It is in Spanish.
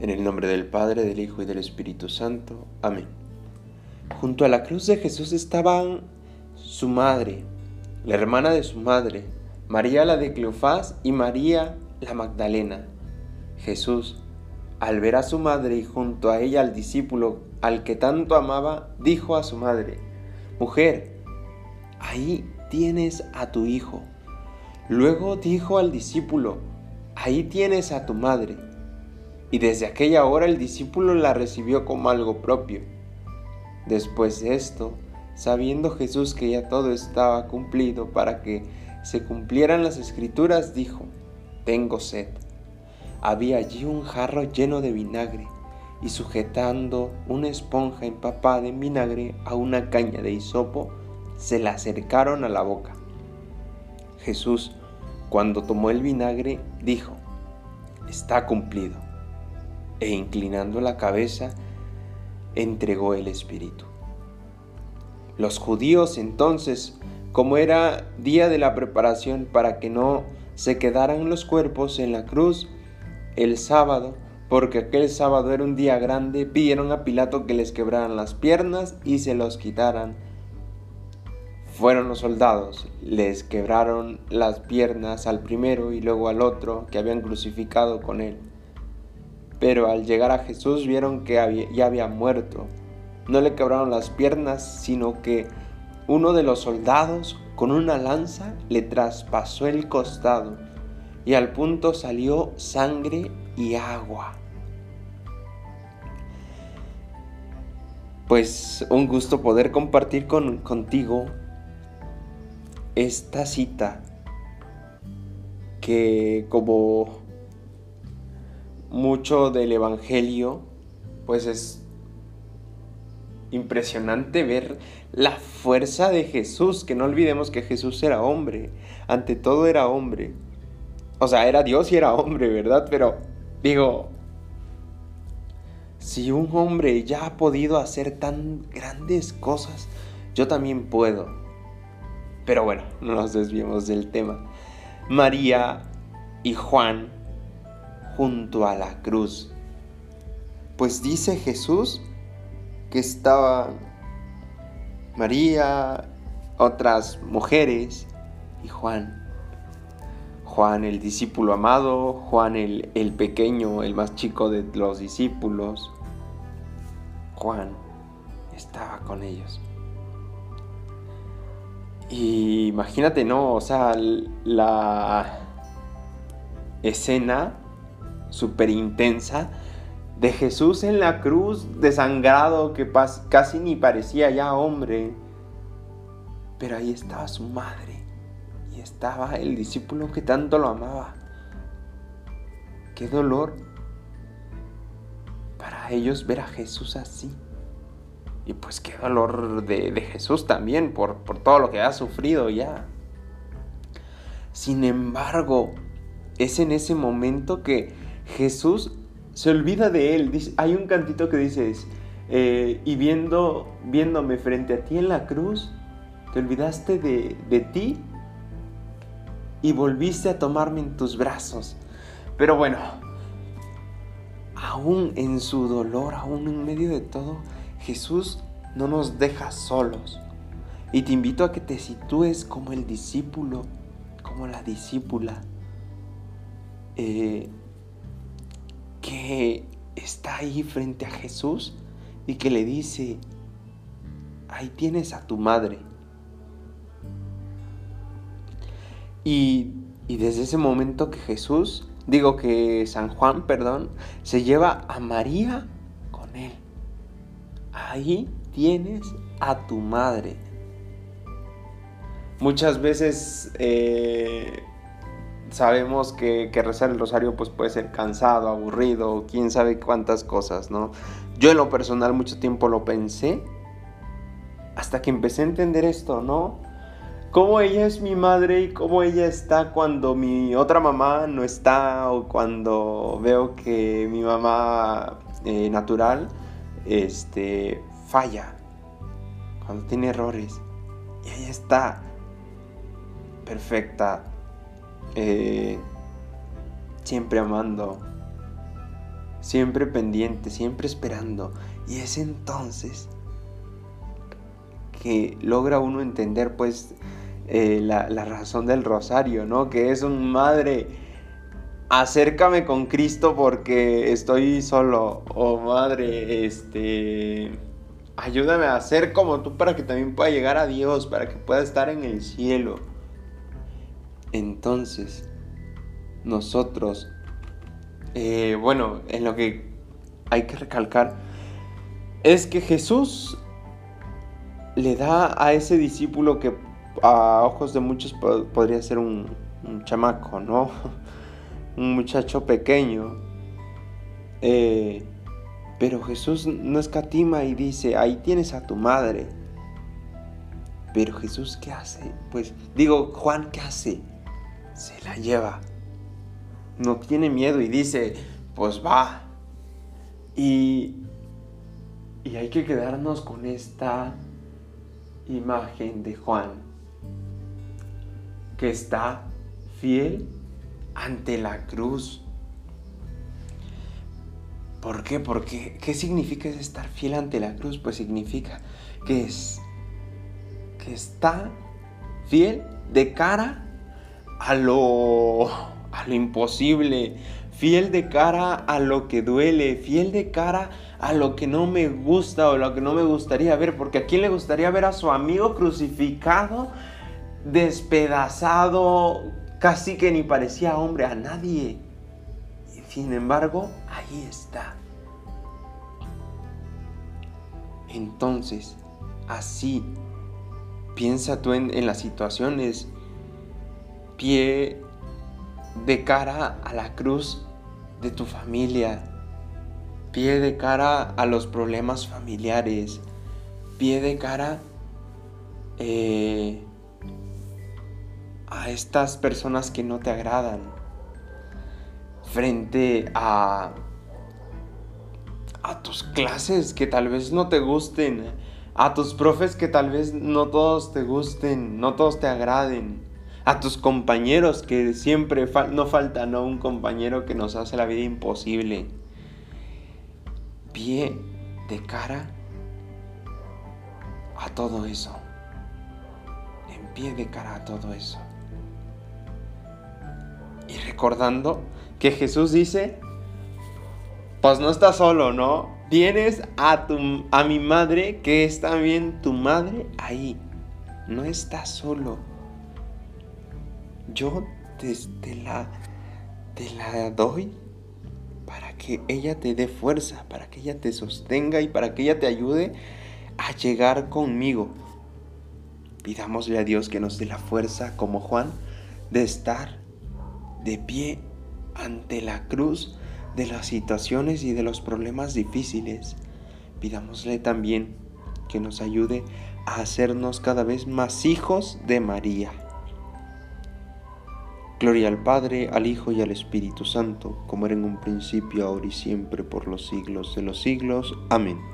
En el nombre del Padre, del Hijo y del Espíritu Santo. Amén. Junto a la cruz de Jesús estaban su madre, la hermana de su madre, María la de Cleofás y María la Magdalena. Jesús, al ver a su madre y junto a ella al discípulo al que tanto amaba, dijo a su madre, Mujer, ahí tienes a tu hijo. Luego dijo al discípulo, Ahí tienes a tu madre. Y desde aquella hora el discípulo la recibió como algo propio. Después de esto, sabiendo Jesús que ya todo estaba cumplido para que se cumplieran las escrituras, dijo, Tengo sed. Había allí un jarro lleno de vinagre, y sujetando una esponja empapada en vinagre a una caña de hisopo, se la acercaron a la boca. Jesús, cuando tomó el vinagre, dijo, Está cumplido e inclinando la cabeza, entregó el Espíritu. Los judíos entonces, como era día de la preparación para que no se quedaran los cuerpos en la cruz el sábado, porque aquel sábado era un día grande, pidieron a Pilato que les quebraran las piernas y se los quitaran. Fueron los soldados, les quebraron las piernas al primero y luego al otro que habían crucificado con él pero al llegar a Jesús vieron que ya había muerto. No le quebraron las piernas, sino que uno de los soldados con una lanza le traspasó el costado y al punto salió sangre y agua. Pues un gusto poder compartir con, contigo esta cita que como mucho del Evangelio, pues es impresionante ver la fuerza de Jesús, que no olvidemos que Jesús era hombre, ante todo era hombre. O sea, era Dios y era hombre, ¿verdad? Pero digo, si un hombre ya ha podido hacer tan grandes cosas, yo también puedo. Pero bueno, no nos desviemos del tema. María y Juan junto a la cruz. Pues dice Jesús que estaba María, otras mujeres y Juan. Juan el discípulo amado, Juan el, el pequeño, el más chico de los discípulos. Juan estaba con ellos. Y imagínate, ¿no? O sea, la escena súper intensa de Jesús en la cruz, desangrado, que casi ni parecía ya hombre. Pero ahí estaba su madre y estaba el discípulo que tanto lo amaba. Qué dolor para ellos ver a Jesús así. Y pues qué dolor de, Jesús también por, por todo lo que ha sufrido ya. Sin embargo, es en ese momento que Jesús se olvida de él. hay un cantito que dice, eh, y viendo, viéndome frente a ti en la cruz, te olvidaste de, de ti y volviste a tomarme en tus brazos. Pero bueno, aún en su dolor, aún en medio de todo, Jesús no nos deja solos. Y te invito a que te sitúes como el discípulo, como la discípula. Eh, que está ahí frente a Jesús y que le dice, ahí tienes a tu madre. Y, desde ese momento que Jesús, digo que San Juan, perdón, se lleva a María con él. Ahí tienes a tu madre. Muchas veces eh, sabemos que, rezar el rosario pues puede ser cansado, aburrido, quién sabe cuántas cosas, ¿no? Yo en lo personal mucho tiempo lo pensé hasta que empecé a entender esto, ¿no? Cómo ella es mi madre y cómo ella está cuando mi otra mamá no está o cuando veo que mi mamá eh, natural este, falla, cuando tiene errores. Y ella está perfecta, eh, siempre amando, siempre pendiente, siempre esperando. Y es entonces que logra uno entender pues eh, la, la, razón del rosario, ¿no? Que es un madre, acércame con Cristo porque estoy solo. O madre, este, ayúdame a ser como tú para que también pueda llegar a Dios, para que pueda estar en el cielo. Entonces, nosotros, eh, bueno, en lo que hay que recalcar, es que Jesús le da a ese discípulo que a ojos de muchos podría ser un, chamaco, ¿no? Un muchacho pequeño. Eh, pero Jesús no escatima y dice, ahí tienes a tu madre. Pero Jesús, ¿qué hace? Pues digo, Juan, ¿qué hace? Se la lleva. No tiene miedo y dice, pues va. Y, y hay que quedarnos con esta imagen de Juan, que está fiel ante la cruz. ¿Por qué? Porque, ¿qué significa estar fiel ante la cruz? Pues significa que es, que está fiel de cara a lo, a lo imposible, fiel de cara a lo que duele, fiel de cara a lo que no me gusta o lo que no me gustaría ver, porque a quién le gustaría ver a su amigo crucificado, despedazado, casi que ni parecía hombre a nadie. Y sin embargo, ahí está. Entonces, así, piensa tú en, las situaciones, pie de cara a la cruz de tu familia, pie de cara a los problemas familiares, pie de cara eh, a estas personas que no te agradan, frente a, a tus clases que tal vez no te gusten, a tus profes que tal vez no todos te gusten, no todos te agraden a tus compañeros, que siempre no falta ¿no? un compañero que nos hace la vida imposible. Pie de cara a todo eso. En pie de cara a todo eso. Y recordando que Jesús dice, pues no estás solo, ¿no? Tienes a, tu, a mi madre, que es también tu madre, ahí. No estás solo yo te, la, te la doy para que ella te dé fuerza, para que ella te sostenga y para que ella te ayude a llegar conmigo. Pidámosle a Dios que nos dé la fuerza, como Juan, de estar de pie ante la cruz de las situaciones y de los problemas difíciles. Pidámosle también que nos ayude a hacernos cada vez más hijos de María. Gloria al Padre, al Hijo y al Espíritu Santo, como era en un principio, ahora y siempre, por los siglos de los siglos. Amén.